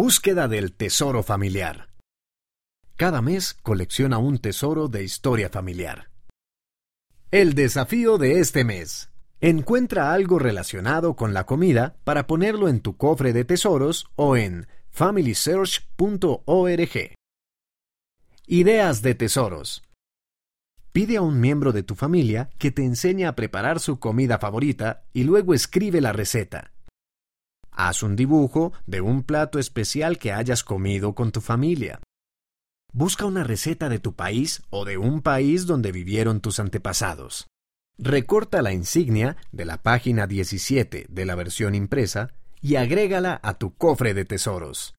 Búsqueda del tesoro familiar. Cada mes colecciona un tesoro de historia familiar. El desafío de este mes. Encuentra algo relacionado con la comida para ponerlo en tu cofre de tesoros o en familysearch.org. Ideas de tesoros. Pide a un miembro de tu familia que te enseñe a preparar su comida favorita y luego escribe la receta. Haz un dibujo de un plato especial que hayas comido con tu familia. Busca una receta de tu país o de un país donde vivieron tus antepasados. Recorta la insignia de la página 17 de la versión impresa y agrégala a tu cofre de tesoros.